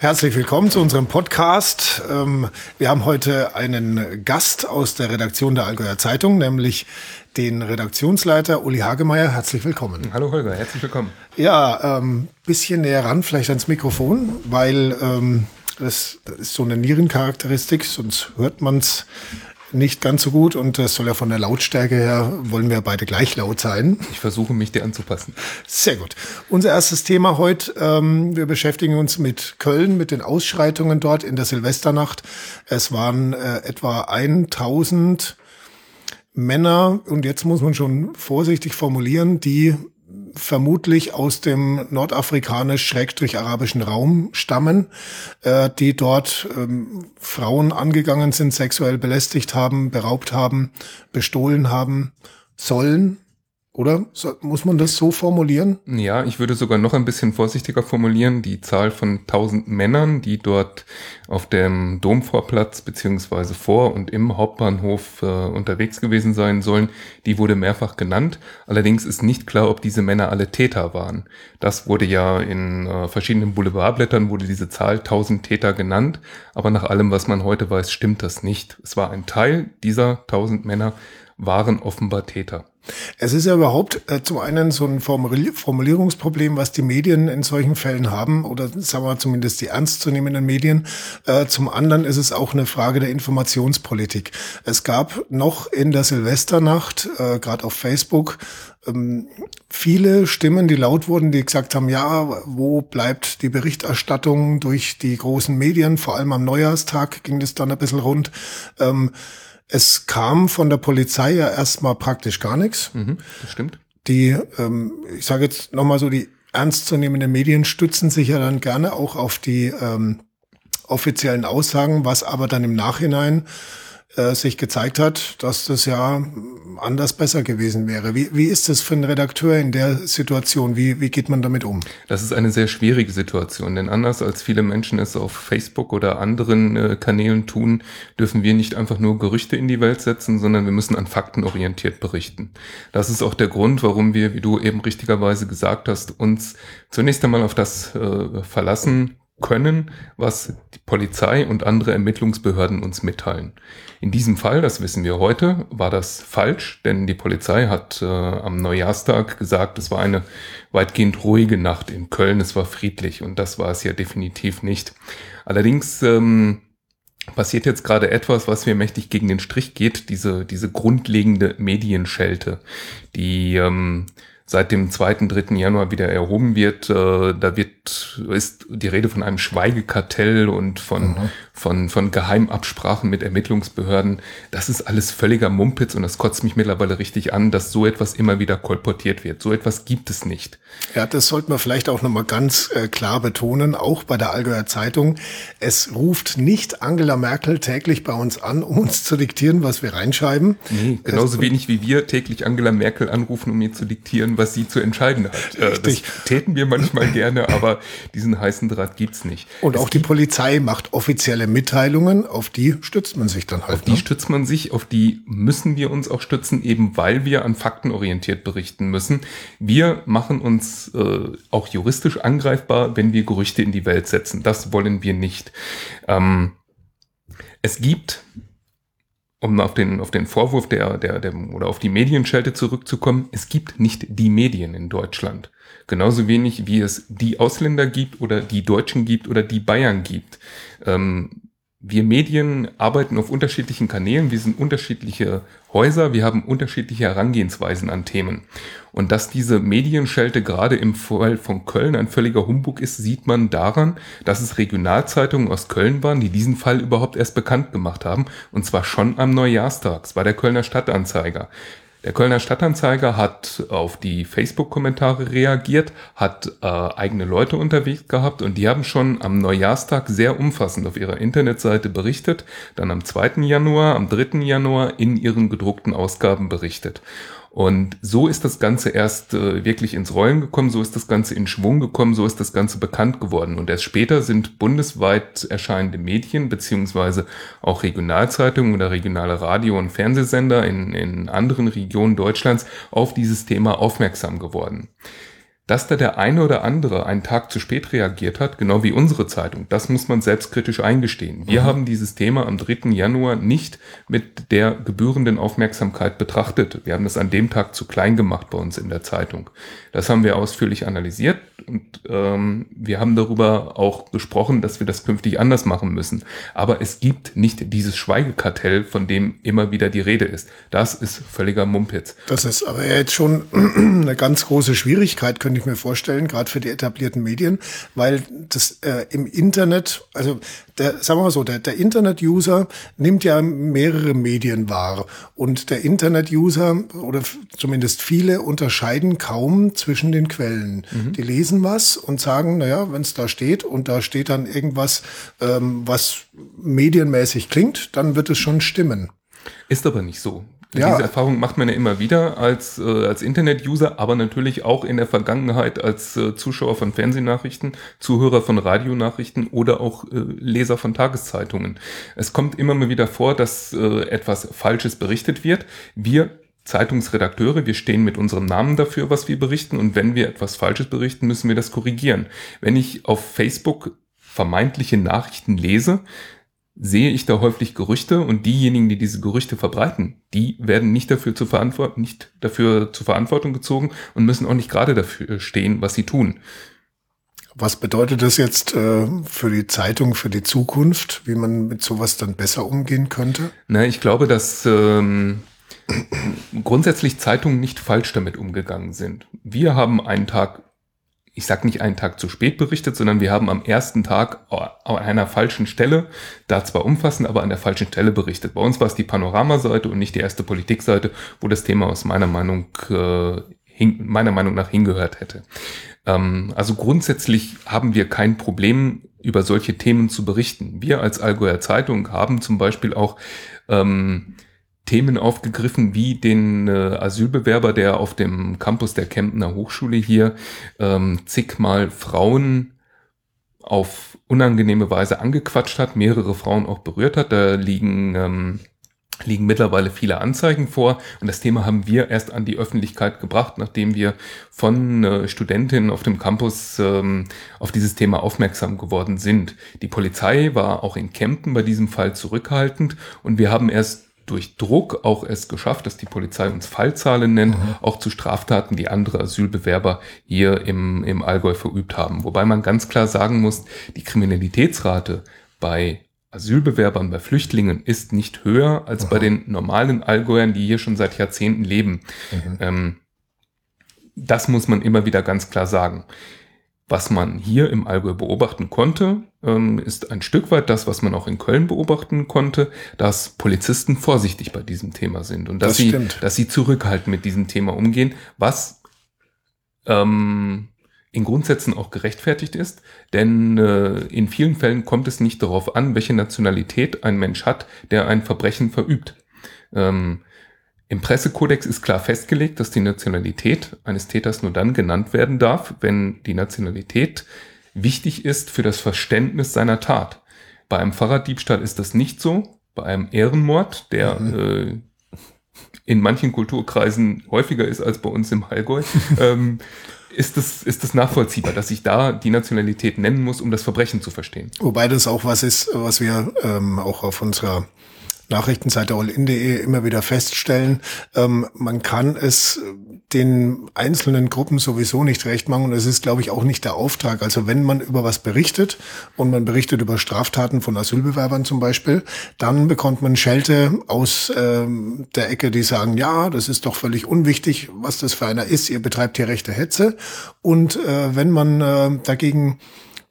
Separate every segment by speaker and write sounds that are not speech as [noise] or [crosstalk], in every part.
Speaker 1: Herzlich willkommen zu unserem Podcast. Ähm, wir haben heute einen Gast aus der Redaktion der Allgäuer Zeitung, nämlich den Redaktionsleiter Uli Hagemeyer. Herzlich willkommen.
Speaker 2: Hallo Holger, herzlich willkommen.
Speaker 1: Ja, ähm, bisschen näher ran, vielleicht ans Mikrofon, weil ähm, das, das ist so eine Nierencharakteristik, sonst hört man's nicht ganz so gut und das soll ja von der Lautstärke her, wollen wir beide gleich laut sein.
Speaker 2: Ich versuche mich dir anzupassen.
Speaker 1: Sehr gut. Unser erstes Thema heute, ähm, wir beschäftigen uns mit Köln, mit den Ausschreitungen dort in der Silvesternacht. Es waren äh, etwa 1000 Männer, und jetzt muss man schon vorsichtig formulieren, die vermutlich aus dem nordafrikanisch-arabischen Raum stammen, äh, die dort ähm, Frauen angegangen sind, sexuell belästigt haben, beraubt haben, bestohlen haben sollen. Oder muss man das so formulieren?
Speaker 2: Ja, ich würde sogar noch ein bisschen vorsichtiger formulieren. Die Zahl von 1000 Männern, die dort auf dem Domvorplatz beziehungsweise vor und im Hauptbahnhof äh, unterwegs gewesen sein sollen, die wurde mehrfach genannt. Allerdings ist nicht klar, ob diese Männer alle Täter waren. Das wurde ja in äh, verschiedenen Boulevardblättern wurde diese Zahl 1000 Täter genannt, aber nach allem, was man heute weiß, stimmt das nicht. Es war ein Teil dieser 1000 Männer waren offenbar Täter.
Speaker 1: Es ist ja überhaupt äh, zum einen so ein Formulierungsproblem, was die Medien in solchen Fällen haben, oder sagen wir zumindest die ernstzunehmenden Medien. Äh, zum anderen ist es auch eine Frage der Informationspolitik. Es gab noch in der Silvesternacht, äh, gerade auf Facebook, ähm, viele Stimmen, die laut wurden, die gesagt haben, ja, wo bleibt die Berichterstattung durch die großen Medien? Vor allem am Neujahrstag ging das dann ein bisschen rund. Ähm, es kam von der Polizei ja erstmal praktisch gar nichts.
Speaker 2: Mhm, das stimmt.
Speaker 1: Die, ähm, ich sage jetzt nochmal so, die ernstzunehmenden Medien stützen sich ja dann gerne auch auf die ähm, offiziellen Aussagen, was aber dann im Nachhinein äh, sich gezeigt hat, dass das ja anders besser gewesen wäre. Wie, wie ist das für einen Redakteur in der Situation? Wie, wie geht man damit um?
Speaker 2: Das ist eine sehr schwierige Situation, denn anders als viele Menschen es auf Facebook oder anderen äh, Kanälen tun, dürfen wir nicht einfach nur Gerüchte in die Welt setzen, sondern wir müssen an Fakten orientiert berichten. Das ist auch der Grund, warum wir, wie du eben richtigerweise gesagt hast, uns zunächst einmal auf das äh, verlassen können, was die Polizei und andere Ermittlungsbehörden uns mitteilen. In diesem Fall, das wissen wir heute, war das falsch, denn die Polizei hat äh, am Neujahrstag gesagt, es war eine weitgehend ruhige Nacht in Köln, es war friedlich und das war es ja definitiv nicht. Allerdings ähm, passiert jetzt gerade etwas, was mir mächtig gegen den Strich geht, diese, diese grundlegende Medienschelte, die ähm, seit dem 2., 3. Januar wieder erhoben wird. Äh, da wird, ist die Rede von einem Schweigekartell und von, mhm. von, von Geheimabsprachen mit Ermittlungsbehörden. Das ist alles völliger Mumpitz und das kotzt mich mittlerweile richtig an, dass so etwas immer wieder kolportiert wird. So etwas gibt es nicht.
Speaker 1: Ja, das sollten wir vielleicht auch nochmal ganz äh, klar betonen, auch bei der Allgäuer Zeitung. Es ruft nicht Angela Merkel täglich bei uns an, um uns zu diktieren, was wir reinschreiben.
Speaker 2: Nee, genauso es, wenig wie wir täglich Angela Merkel anrufen, um ihr zu diktieren, was sie zu entscheiden hat. Äh, Richtig. Das [laughs] täten wir manchmal gerne, aber diesen heißen Draht gibt's nicht.
Speaker 1: Und es auch die Polizei macht offizielle Mitteilungen, auf die stützt man sich dann halt.
Speaker 2: Auf die ne? stützt man sich, auf die müssen wir uns auch stützen, eben weil wir an Fakten orientiert berichten müssen. Wir machen uns äh, auch juristisch angreifbar, wenn wir Gerüchte in die Welt setzen. Das wollen wir nicht. Ähm, es gibt um auf den, auf den Vorwurf der, der, der, oder auf die Medienschelte zurückzukommen, es gibt nicht die Medien in Deutschland. Genauso wenig wie es die Ausländer gibt oder die Deutschen gibt oder die Bayern gibt. Ähm, wir Medien arbeiten auf unterschiedlichen Kanälen, wir sind unterschiedliche Häuser, wir haben unterschiedliche Herangehensweisen an Themen. Und dass diese Medienschelte gerade im Fall von Köln ein völliger Humbug ist, sieht man daran, dass es Regionalzeitungen aus Köln waren, die diesen Fall überhaupt erst bekannt gemacht haben, und zwar schon am Neujahrstag. Es war der Kölner Stadtanzeiger. Der Kölner Stadtanzeiger hat auf die Facebook-Kommentare reagiert, hat äh, eigene Leute unterwegs gehabt und die haben schon am Neujahrstag sehr umfassend auf ihrer Internetseite berichtet, dann am 2. Januar, am 3. Januar in ihren gedruckten Ausgaben berichtet. Und so ist das Ganze erst äh, wirklich ins Rollen gekommen, so ist das Ganze in Schwung gekommen, so ist das Ganze bekannt geworden. Und erst später sind bundesweit erscheinende Medien beziehungsweise auch Regionalzeitungen oder regionale Radio- und Fernsehsender in, in anderen Regionen Deutschlands auf dieses Thema aufmerksam geworden. Dass da der eine oder andere einen Tag zu spät reagiert hat, genau wie unsere Zeitung, das muss man selbstkritisch eingestehen. Wir mhm. haben dieses Thema am 3. Januar nicht mit der gebührenden Aufmerksamkeit betrachtet. Wir haben das an dem Tag zu klein gemacht bei uns in der Zeitung. Das haben wir ausführlich analysiert und ähm, wir haben darüber auch gesprochen, dass wir das künftig anders machen müssen. Aber es gibt nicht dieses Schweigekartell, von dem immer wieder die Rede ist. Das ist völliger Mumpitz.
Speaker 1: Das ist aber jetzt schon [clears throat] eine ganz große Schwierigkeit, könnte ich mir vorstellen, gerade für die etablierten Medien, weil das äh, im Internet, also der, sagen wir mal so, der, der Internet-User nimmt ja mehrere Medien wahr und der Internet-User oder zumindest viele unterscheiden kaum zwischen den Quellen. Mhm. Die lesen was und sagen, naja, wenn es da steht und da steht dann irgendwas, ähm, was medienmäßig klingt, dann wird es schon stimmen.
Speaker 2: Ist aber nicht so. Ja. Diese Erfahrung macht man ja immer wieder als, äh, als Internet-User, aber natürlich auch in der Vergangenheit als äh, Zuschauer von Fernsehnachrichten, Zuhörer von Radionachrichten oder auch äh, Leser von Tageszeitungen. Es kommt immer mal wieder vor, dass äh, etwas Falsches berichtet wird. Wir Zeitungsredakteure, wir stehen mit unserem Namen dafür, was wir berichten und wenn wir etwas Falsches berichten, müssen wir das korrigieren. Wenn ich auf Facebook vermeintliche Nachrichten lese, sehe ich da häufig Gerüchte und diejenigen, die diese Gerüchte verbreiten, die werden nicht dafür zu verantworten, nicht dafür zur Verantwortung gezogen und müssen auch nicht gerade dafür stehen, was sie tun.
Speaker 1: Was bedeutet das jetzt äh, für die Zeitung, für die Zukunft, wie man mit sowas dann besser umgehen könnte?
Speaker 2: Na, ich glaube, dass ähm, grundsätzlich Zeitungen nicht falsch damit umgegangen sind. Wir haben einen Tag ich sag nicht einen Tag zu spät berichtet, sondern wir haben am ersten Tag an einer falschen Stelle, da zwar umfassend, aber an der falschen Stelle berichtet. Bei uns war es die Panoramaseite und nicht die erste Politikseite, wo das Thema aus meiner Meinung, äh, hin, meiner Meinung nach hingehört hätte. Ähm, also grundsätzlich haben wir kein Problem, über solche Themen zu berichten. Wir als Allgäuer Zeitung haben zum Beispiel auch ähm, Themen aufgegriffen, wie den äh, Asylbewerber, der auf dem Campus der Kemptner Hochschule hier ähm, zigmal Frauen auf unangenehme Weise angequatscht hat, mehrere Frauen auch berührt hat. Da liegen ähm, liegen mittlerweile viele Anzeigen vor und das Thema haben wir erst an die Öffentlichkeit gebracht, nachdem wir von äh, Studentinnen auf dem Campus ähm, auf dieses Thema aufmerksam geworden sind. Die Polizei war auch in Kempten bei diesem Fall zurückhaltend und wir haben erst durch Druck auch es geschafft, dass die Polizei uns Fallzahlen nennt, mhm. auch zu Straftaten, die andere Asylbewerber hier im, im Allgäu verübt haben. Wobei man ganz klar sagen muss, die Kriminalitätsrate bei Asylbewerbern, bei Flüchtlingen ist nicht höher als mhm. bei den normalen Allgäuern, die hier schon seit Jahrzehnten leben. Mhm. Ähm, das muss man immer wieder ganz klar sagen. Was man hier im Allgäu beobachten konnte, ähm, ist ein Stück weit das, was man auch in Köln beobachten konnte, dass Polizisten vorsichtig bei diesem Thema sind und dass, das sie, dass sie zurückhaltend mit diesem Thema umgehen, was ähm, in Grundsätzen auch gerechtfertigt ist, denn äh, in vielen Fällen kommt es nicht darauf an, welche Nationalität ein Mensch hat, der ein Verbrechen verübt. Ähm, im Pressekodex ist klar festgelegt, dass die Nationalität eines Täters nur dann genannt werden darf, wenn die Nationalität wichtig ist für das Verständnis seiner Tat. Bei einem Fahrraddiebstahl ist das nicht so. Bei einem Ehrenmord, der mhm. äh, in manchen Kulturkreisen häufiger ist als bei uns im Allgäu, [laughs] ähm, ist das, ist das nachvollziehbar, dass ich da die Nationalität nennen muss, um das Verbrechen zu verstehen.
Speaker 1: Wobei das auch was ist, was wir ähm, auch auf unserer Nachrichtenseite allin.de immer wieder feststellen, ähm, man kann es den einzelnen Gruppen sowieso nicht recht machen und es ist, glaube ich, auch nicht der Auftrag. Also wenn man über was berichtet und man berichtet über Straftaten von Asylbewerbern zum Beispiel, dann bekommt man Schelte aus ähm, der Ecke, die sagen, ja, das ist doch völlig unwichtig, was das für einer ist, ihr betreibt hier rechte Hetze. Und äh, wenn man äh, dagegen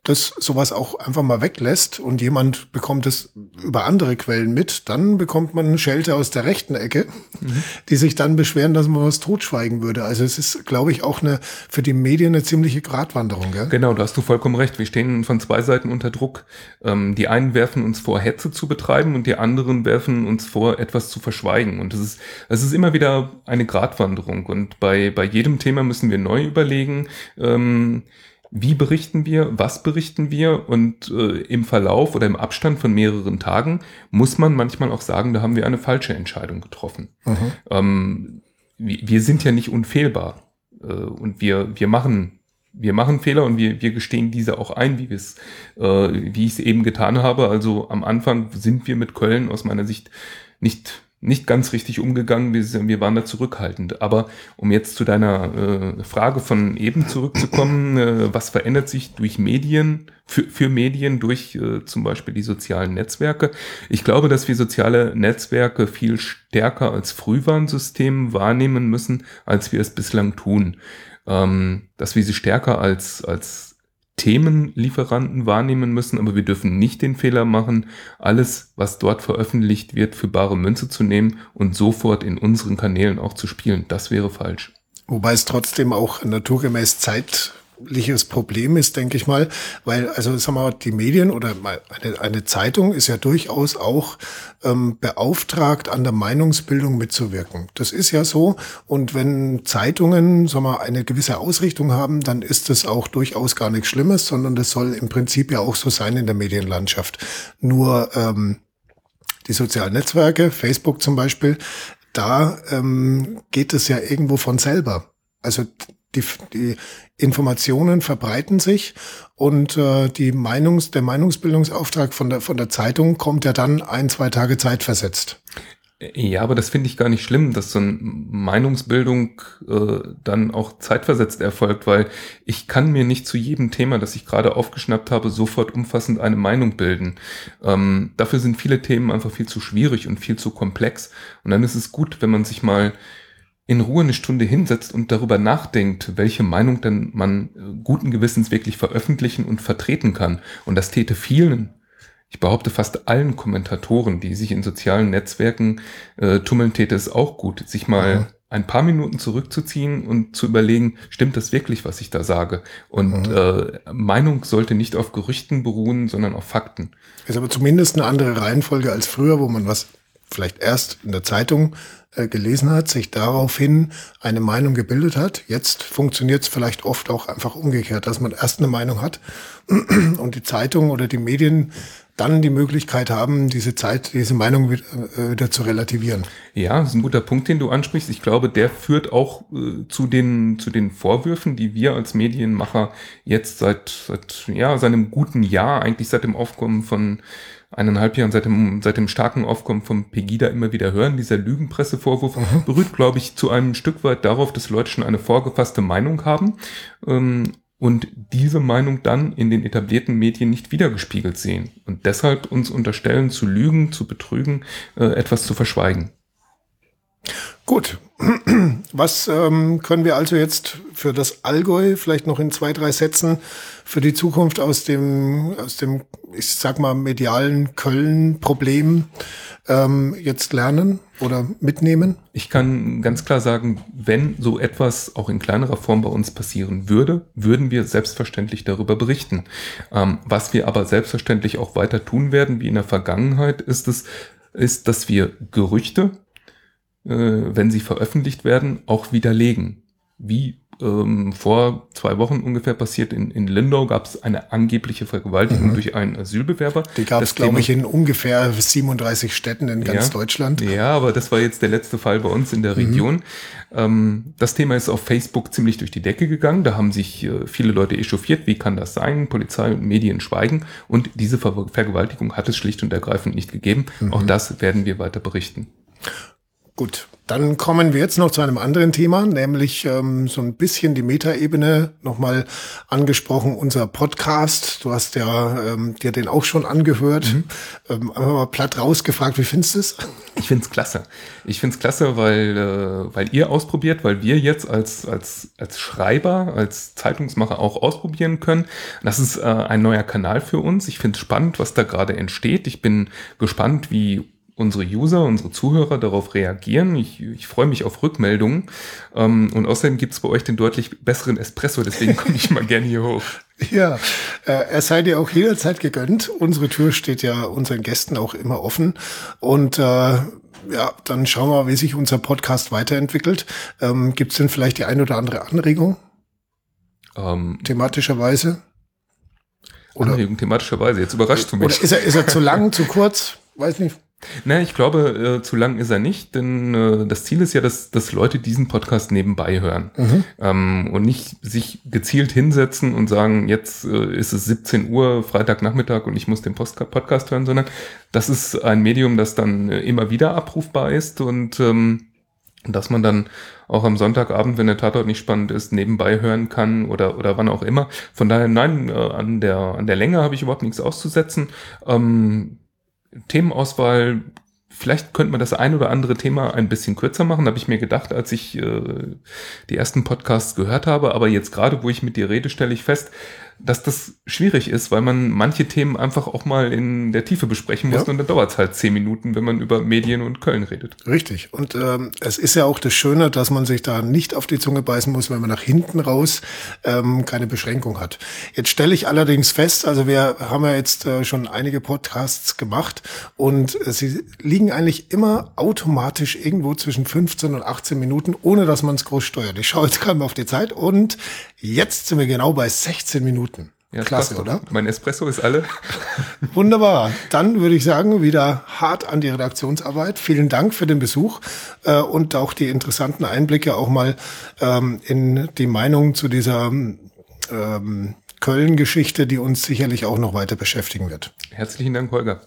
Speaker 1: das sowas auch einfach mal weglässt und jemand bekommt es über andere Quellen mit, dann bekommt man eine Schelte aus der rechten Ecke, mhm. die sich dann beschweren, dass man was totschweigen würde. Also es ist, glaube ich, auch eine für die Medien eine ziemliche Gratwanderung. Gell?
Speaker 2: Genau, da hast du vollkommen recht. Wir stehen von zwei Seiten unter Druck. Ähm, die einen werfen uns vor, Hetze zu betreiben und die anderen werfen uns vor, etwas zu verschweigen. Und es ist, es ist immer wieder eine Gratwanderung. Und bei, bei jedem Thema müssen wir neu überlegen, ähm, wie berichten wir, was berichten wir und äh, im Verlauf oder im Abstand von mehreren Tagen muss man manchmal auch sagen, da haben wir eine falsche Entscheidung getroffen. Mhm. Ähm, wir, wir, sind ja nicht unfehlbar äh, und wir, wir machen wir machen Fehler und wir, wir gestehen diese auch ein, wie wir es, äh, wie ich es eben getan habe. Also am Anfang sind wir mit Köln aus meiner Sicht nicht nicht ganz richtig umgegangen, wir, wir waren da zurückhaltend. Aber um jetzt zu deiner äh, Frage von eben zurückzukommen, äh, was verändert sich durch Medien, für, für Medien, durch äh, zum Beispiel die sozialen Netzwerke? Ich glaube, dass wir soziale Netzwerke viel stärker als Frühwarnsystem wahrnehmen müssen, als wir es bislang tun. Ähm, dass wir sie stärker als, als Themenlieferanten wahrnehmen müssen, aber wir dürfen nicht den Fehler machen, alles, was dort veröffentlicht wird, für bare Münze zu nehmen und sofort in unseren Kanälen auch zu spielen. Das wäre falsch.
Speaker 1: Wobei es trotzdem auch naturgemäß Zeit liches Problem ist, denke ich mal, weil also sagen wir mal, die Medien oder eine, eine Zeitung ist ja durchaus auch ähm, beauftragt, an der Meinungsbildung mitzuwirken. Das ist ja so. Und wenn Zeitungen sagen wir, eine gewisse Ausrichtung haben, dann ist das auch durchaus gar nichts Schlimmes, sondern das soll im Prinzip ja auch so sein in der Medienlandschaft. Nur ähm, die sozialen Netzwerke, Facebook zum Beispiel, da ähm, geht es ja irgendwo von selber. Also die, die Informationen verbreiten sich und äh, die Meinungs, der Meinungsbildungsauftrag von der, von der Zeitung kommt ja dann ein, zwei Tage Zeit versetzt.
Speaker 2: Ja, aber das finde ich gar nicht schlimm, dass so eine Meinungsbildung äh, dann auch zeitversetzt erfolgt, weil ich kann mir nicht zu jedem Thema, das ich gerade aufgeschnappt habe, sofort umfassend eine Meinung bilden. Ähm, dafür sind viele Themen einfach viel zu schwierig und viel zu komplex. Und dann ist es gut, wenn man sich mal in Ruhe eine Stunde hinsetzt und darüber nachdenkt, welche Meinung denn man äh, guten Gewissens wirklich veröffentlichen und vertreten kann. Und das täte vielen, ich behaupte fast allen Kommentatoren, die sich in sozialen Netzwerken äh, tummeln, täte es auch gut, sich mal mhm. ein paar Minuten zurückzuziehen und zu überlegen, stimmt das wirklich, was ich da sage? Und mhm. äh, Meinung sollte nicht auf Gerüchten beruhen, sondern auf Fakten.
Speaker 1: Ist aber zumindest eine andere Reihenfolge als früher, wo man was vielleicht erst in der Zeitung äh, gelesen hat, sich daraufhin eine Meinung gebildet hat. Jetzt funktioniert es vielleicht oft auch einfach umgekehrt, dass man erst eine Meinung hat [clears throat] und die Zeitung oder die Medien dann die Möglichkeit haben, diese Zeit, diese Meinung wieder, äh, wieder zu relativieren.
Speaker 2: Ja, das ist ein guter Punkt, den du ansprichst. Ich glaube, der führt auch äh, zu den zu den Vorwürfen, die wir als Medienmacher jetzt seit seit ja seinem guten Jahr, eigentlich seit dem Aufkommen von eineinhalb Jahren seit dem, seit dem starken Aufkommen von Pegida immer wieder hören. Dieser Lügenpressevorwurf mhm. berührt, glaube ich, zu einem Stück weit darauf, dass Leute schon eine vorgefasste Meinung haben ähm, und diese Meinung dann in den etablierten Medien nicht wiedergespiegelt sehen und deshalb uns unterstellen, zu lügen, zu betrügen, äh, etwas zu verschweigen.
Speaker 1: Gut. [clears throat] Was ähm, können wir also jetzt für das Allgäu vielleicht noch in zwei, drei Sätzen für die Zukunft aus dem, aus dem, ich sag mal, medialen Köln-Problem ähm, jetzt lernen oder mitnehmen?
Speaker 2: Ich kann ganz klar sagen, wenn so etwas auch in kleinerer Form bei uns passieren würde, würden wir selbstverständlich darüber berichten. Ähm, was wir aber selbstverständlich auch weiter tun werden, wie in der Vergangenheit, ist es, ist, dass wir Gerüchte wenn sie veröffentlicht werden, auch widerlegen. Wie ähm, vor zwei Wochen ungefähr passiert in, in Lindau gab es eine angebliche Vergewaltigung mhm. durch einen Asylbewerber.
Speaker 1: Die gab es, glaube ich, in ungefähr 37 Städten in ganz
Speaker 2: ja,
Speaker 1: Deutschland.
Speaker 2: Ja, aber das war jetzt der letzte Fall bei uns in der mhm. Region. Ähm, das Thema ist auf Facebook ziemlich durch die Decke gegangen. Da haben sich äh, viele Leute echauffiert. Wie kann das sein? Polizei und Medien schweigen. Und diese Ver Vergewaltigung hat es schlicht und ergreifend nicht gegeben. Mhm. Auch das werden wir weiter berichten.
Speaker 1: Gut, dann kommen wir jetzt noch zu einem anderen Thema, nämlich ähm, so ein bisschen die Metaebene nochmal angesprochen, unser Podcast. Du hast ja ähm, dir den auch schon angehört. Mhm. Ähm, einfach mal platt rausgefragt, wie findest du es?
Speaker 2: Ich find's klasse. Ich find's klasse, weil, äh, weil ihr ausprobiert, weil wir jetzt als, als, als Schreiber, als Zeitungsmacher auch ausprobieren können. Das ist äh, ein neuer Kanal für uns. Ich find's spannend, was da gerade entsteht. Ich bin gespannt, wie unsere User, unsere Zuhörer darauf reagieren. Ich, ich freue mich auf Rückmeldungen. Ähm, und außerdem gibt es bei euch den deutlich besseren Espresso, deswegen komme ich mal gerne hier hoch. [laughs]
Speaker 1: Ja, äh, er sei dir auch jederzeit gegönnt. Unsere Tür steht ja unseren Gästen auch immer offen. Und äh, ja, dann schauen wir, wie sich unser Podcast weiterentwickelt. Ähm, gibt es denn vielleicht die ein oder andere Anregung? Ähm, thematischerweise?
Speaker 2: Oder, Anregung thematischerweise, jetzt überrascht du mich.
Speaker 1: Oder ist er, ist er zu lang, zu kurz? Weiß nicht.
Speaker 2: Na, ich glaube, äh, zu lang ist er nicht, denn äh, das Ziel ist ja, dass, dass Leute diesen Podcast nebenbei hören mhm. ähm, und nicht sich gezielt hinsetzen und sagen, jetzt äh, ist es 17 Uhr, Freitagnachmittag und ich muss den Post Podcast hören, sondern das ist ein Medium, das dann äh, immer wieder abrufbar ist und ähm, dass man dann auch am Sonntagabend, wenn der Tatort nicht spannend ist, nebenbei hören kann oder, oder wann auch immer. Von daher, nein, äh, an der, an der Länge habe ich überhaupt nichts auszusetzen. Ähm, Themenauswahl, vielleicht könnte man das ein oder andere Thema ein bisschen kürzer machen, habe ich mir gedacht, als ich äh, die ersten Podcasts gehört habe. Aber jetzt gerade, wo ich mit dir rede, stelle ich fest, dass das schwierig ist, weil man manche Themen einfach auch mal in der Tiefe besprechen muss ja. und dann dauert es halt zehn Minuten, wenn man über Medien und Köln redet.
Speaker 1: Richtig. Und ähm, es ist ja auch das Schöne, dass man sich da nicht auf die Zunge beißen muss, wenn man nach hinten raus ähm, keine Beschränkung hat. Jetzt stelle ich allerdings fest, also wir haben ja jetzt äh, schon einige Podcasts gemacht und äh, sie liegen eigentlich immer automatisch irgendwo zwischen 15 und 18 Minuten, ohne dass man es groß steuert. Ich schaue jetzt gerade mal auf die Zeit und jetzt sind wir genau bei 16 Minuten. Minuten.
Speaker 2: Ja, Klasse, oder? Mein Espresso ist alle. [laughs]
Speaker 1: Wunderbar. Dann würde ich sagen, wieder hart an die Redaktionsarbeit. Vielen Dank für den Besuch äh, und auch die interessanten Einblicke auch mal ähm, in die Meinung zu dieser ähm, Köln-Geschichte, die uns sicherlich auch noch weiter beschäftigen wird.
Speaker 2: Herzlichen Dank, Holger.